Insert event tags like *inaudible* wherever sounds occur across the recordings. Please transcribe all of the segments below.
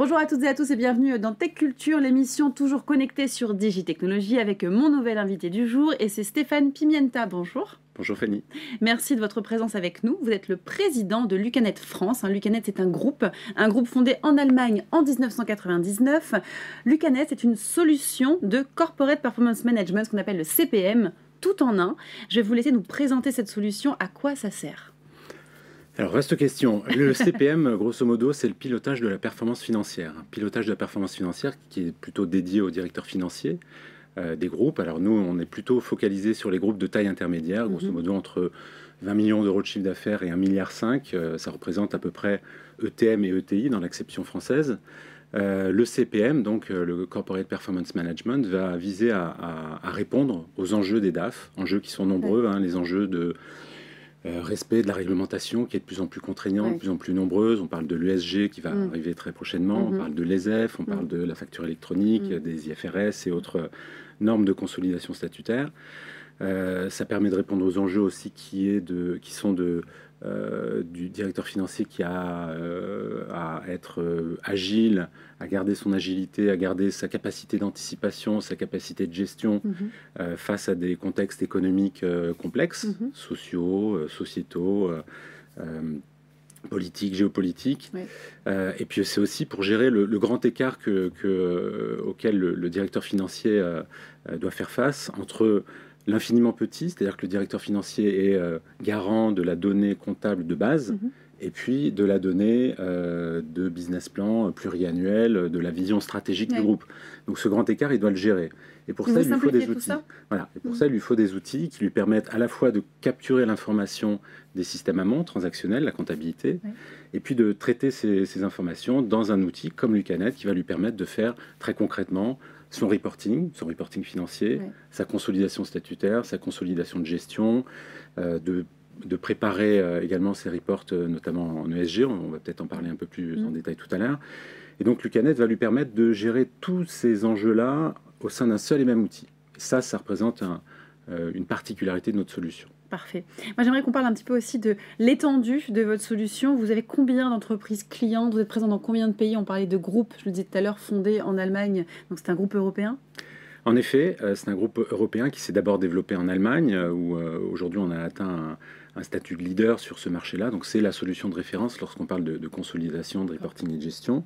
Bonjour à toutes et à tous et bienvenue dans Tech Culture, l'émission toujours connectée sur Digitechnologie avec mon nouvel invité du jour et c'est Stéphane Pimienta. Bonjour. Bonjour Fanny. Merci de votre présence avec nous. Vous êtes le président de Lucanet France. Lucanet, c'est un groupe, un groupe fondé en Allemagne en 1999. Lucanet, c'est une solution de Corporate Performance Management, ce qu'on appelle le CPM, tout en un. Je vais vous laisser nous présenter cette solution. À quoi ça sert? Alors, reste question. Le CPM, grosso modo, c'est le pilotage de la performance financière. pilotage de la performance financière qui est plutôt dédié aux directeurs financiers euh, des groupes. Alors, nous, on est plutôt focalisé sur les groupes de taille intermédiaire, grosso mhm. modo entre 20 millions d'euros de chiffre d'affaires et 1,5 milliard. Euh, ça représente à peu près ETM et ETI dans l'acception française. Euh, le CPM, donc le Corporate Performance Management, va viser à, répondre aux enjeux des DAF, enjeux qui sont nombreux, hein, les enjeux de euh, respect de la réglementation qui est de plus en plus contraignante, de plus en plus nombreuse. On parle de l'ESG qui va mm. arriver très prochainement, on mm-hmm. parle de l'ESF, on parle mm. de la facture électronique, mm. des IFRS et autres normes de consolidation statutaire. Euh, ça permet de répondre aux enjeux aussi qui, est de, qui sont de euh, du directeur financier qui a euh, à être euh, agile, à garder son agilité, à garder sa capacité d'anticipation, sa capacité de gestion mhm. face à des contextes économiques complexes, mhm. sociaux, sociétaux. politiques, géopolitiques. et puis c'est aussi pour gérer le, grand écart que, auquel le, directeur financier doit faire face entre l'infiniment petit, c'est-à-dire que le directeur financier est euh, garant de la donnée comptable de base, mhm. et puis de la donnée euh, de business plan pluriannuel, de la vision stratégique du groupe. Donc ce grand écart, il doit le gérer. Et pour ça, il lui faut des outils. Voilà. Et pour mhm. ça, il lui faut des outils qui lui permettent à la fois de capturer l'information des systèmes amont, transactionnels, la comptabilité, et puis de traiter ces, ces, informations dans un outil comme Lucanet qui va lui permettre de faire très concrètement son reporting, son reporting financier, sa consolidation statutaire, sa consolidation de gestion, euh, de, de, préparer euh, également ses reports, euh, notamment en ESG, on, va peut-être en parler un peu plus en mm. détail tout à l'heure. Et donc Lucanet va lui permettre de gérer tous ces enjeux-là au sein d'un seul et même outil. Et ça, ça représente une particularité de notre solution. Parfait. Moi, j'aimerais qu'on parle un petit peu aussi de l'étendue de votre solution. Vous avez combien d'entreprises clientes? Vous êtes présent dans combien de pays? On parlait de groupes, je le disais tout à l'heure, fondés en Allemagne. Donc, c'est un groupe européen? En effet, euh, c'est un groupe européen qui s'est d'abord développé en Allemagne, euh, où euh, aujourd'hui on a atteint un, statut de leader sur ce marché-là. Donc, c'est la solution de référence lorsqu'on parle de, consolidation, de reporting et de gestion.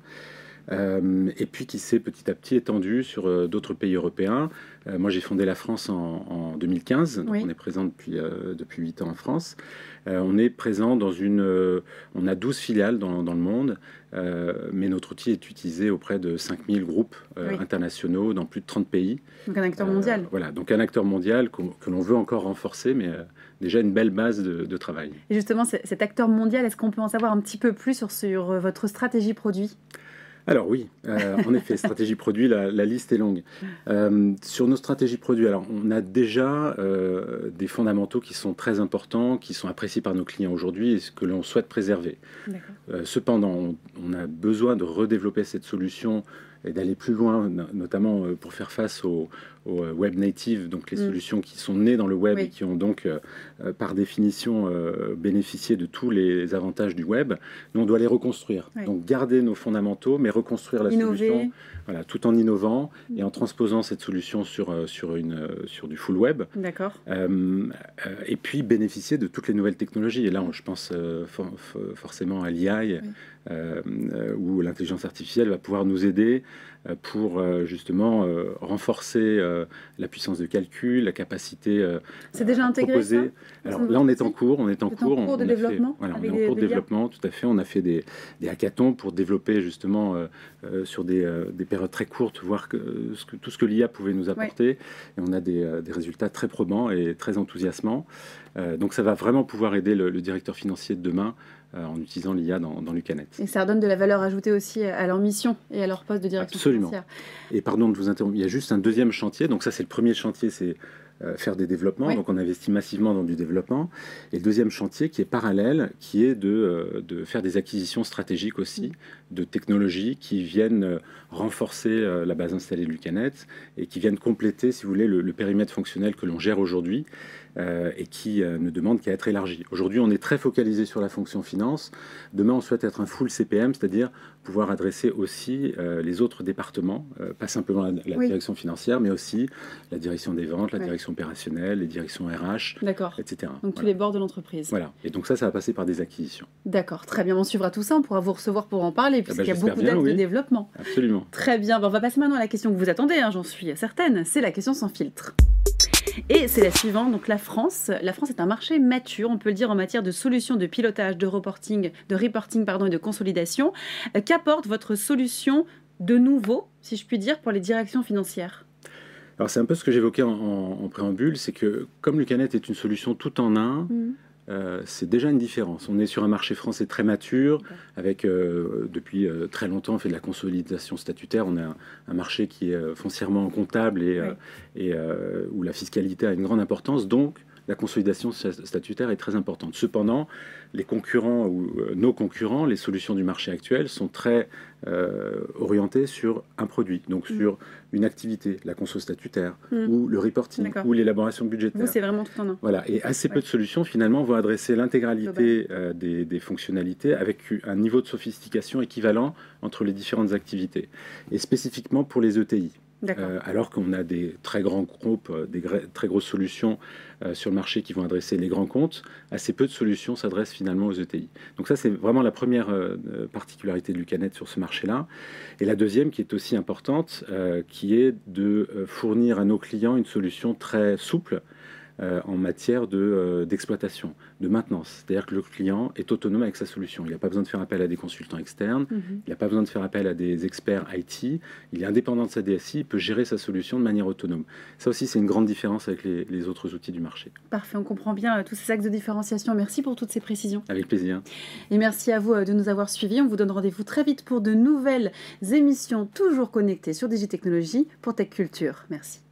Euh, et puis qui s'est petit à petit étendu sur euh, d'autres pays européens. Euh, moi, j'ai fondé la France en, 2015, donc on est présent depuis, depuis 8 ans en France. on est présent dans une... on a 12 filiales dans, dans le monde, mais notre outil est utilisé auprès de 5000 groupes internationaux dans plus de 30 pays. Donc un acteur mondial. voilà, donc un acteur mondial que, l'on veut encore renforcer, mais déjà une belle base de, de travail. Et justement, cet acteur mondial, est-ce qu'on peut en savoir un petit peu plus sur, sur votre stratégie produit? Alors oui, euh, en effet, *laughs* stratégie produit, la, liste est longue. Euh, sur nos stratégies produits, alors on a déjà euh, des fondamentaux qui sont très importants, qui sont appréciés par nos clients aujourd'hui et ce que l'on souhaite préserver. cependant, on, a besoin de redévelopper cette solution et d'aller plus loin, notamment pour faire face aux, euh, web native, donc les mm. solutions qui sont nées dans le web et qui ont donc euh, euh, par définition bénéficié de tous les avantages du web, nous on doit les reconstruire. Donc garder nos fondamentaux, mais reconstruire la solution, voilà, tout en innovant et en transposant cette solution sur, sur, une, sur du full web. D'accord. et puis bénéficier de toutes les nouvelles technologies. Et là, je pense forcément à l'IA, où l'intelligence artificielle va pouvoir nous aider pour justement renforcer euh, la puissance de calcul, la capacité. Euh, C'est déjà intégré ça Alors là, on est en cours, on est en cours. En cours de développement. voilà, on est en cours de développement, tout à fait. On a fait des, des hackathons pour développer justement euh, sur des, des, périodes très courtes, voir que, ce que, tout ce que l'IA pouvait nous apporter. Et on a des, des, résultats très probants et très enthousiasmants. donc ça va vraiment pouvoir aider le, directeur financier de demain en utilisant l'IA dans, dans Lucanet. Et ça redonne de la valeur ajoutée aussi à leur mission et à leur poste de direction Absolument. Et pardon de vous interrompre, il y a juste un deuxième chantier donc ça, c'est le premier chantier, c'est faire des développements. Donc on investit massivement dans du développement. Et le deuxième chantier qui est parallèle, qui est de, euh, de faire des acquisitions stratégiques aussi, de technologies qui viennent euh, renforcer la base installée de Lucanet et qui viennent compléter, si vous voulez, le, périmètre fonctionnel que l'on gère aujourd'hui. euh, et qui euh, ne demande qu'à être élargi. Aujourd'hui, on est très focalisé sur la fonction finance. Demain, on souhaite être un full CPM, c'est-à-dire pouvoir adresser aussi euh, les autres départements, pas simplement la, direction financière, mais aussi la direction des ventes, la direction opérationnelle, les directions RH, etc. Donc tous les bords de l'entreprise. Voilà. Et donc ça, ça va passer par des acquisitions. D'accord. Très bien. On suivra tout ça. On pourra vous recevoir pour en parler, ah puisqu'il y a beaucoup d'aide de développement. Absolument. Très bien. on va passer maintenant à la question que vous attendez. Hein, j'en suis certaine. C'est la question sans filtre. Et c'est la suivante. Donc la France, la France est un marché mature, on peut le dire en matière de solutions de pilotage, de reporting, de reporting pardon et de consolidation. Euh, qu'apporte votre solution de nouveau, si je puis dire, pour les directions financières? Alors c'est un peu ce que j'évoquais en, préambule, c'est que comme Lucanet est une solution tout en un, mmh. Euh, c'est déjà une différence. On est sur un marché français très mature, avec euh, depuis euh, très longtemps on fait de la consolidation statutaire. On a un, marché qui est foncièrement comptable et, et où la fiscalité a une grande importance. Donc la consolidation statutaire est très importante. Cependant, les concurrents ou euh, nos concurrents, les solutions du marché actuel sont très euh, orientées sur un produit, donc mm. sur une activité, la conso statutaire mm. ou le reporting ou l'élaboration budgétaire. c'est vraiment tout en un. Voilà, et assez peu de solutions finalement vont adresser l'intégralité euh, des, des, fonctionnalités avec un niveau de sophistication équivalent entre les différentes activités, et spécifiquement pour les ETI. Euh, alors qu'on a des très grands groupes, euh, des très grosses solutions euh, sur le marché qui vont adresser les grands comptes, assez peu de solutions s'adressent finalement aux ETI. Donc ça, c'est vraiment la première particularité de Lucanet sur ce marché-là. Et la deuxième, qui est aussi importante, qui est de fournir à nos clients une solution très souple euh, en matière euh, d'exploitation, de, maintenance. C'est-à-dire que le client est autonome avec sa solution. Il n'a pas besoin de faire appel à des consultants externes, mhm. il n'a pas besoin de faire appel à des experts IT, il est indépendant de sa DSI, il peut gérer sa solution de manière autonome. Ça aussi, c'est une grande différence avec les, autres outils du marché. Parfait, on comprend bien euh, tous ces axes de différenciation. Merci pour toutes ces précisions. Avec plaisir. Et merci à vous de nous avoir suivis. On vous donne rendez-vous très vite pour de nouvelles émissions toujours connectées sur Digitechnologie pour Tech Culture. Merci.